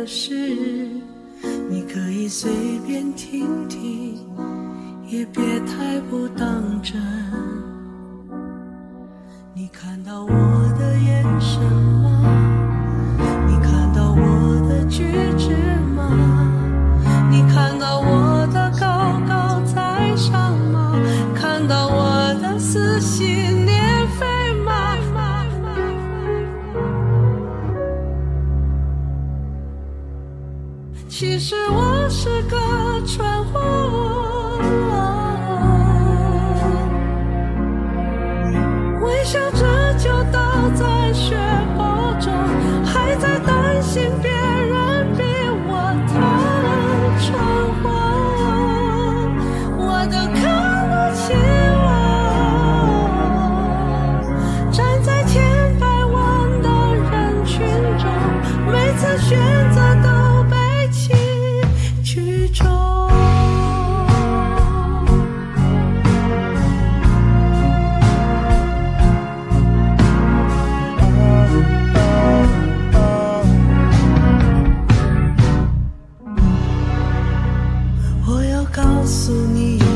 的事，你可以随便听听，也别太不当真。你看到我的眼神吗？其实我是个蠢货微笑着就倒在血泊中还在担心别人比我疼蠢货我都看不起我站在千百万的人群中每次选择都告诉你。有。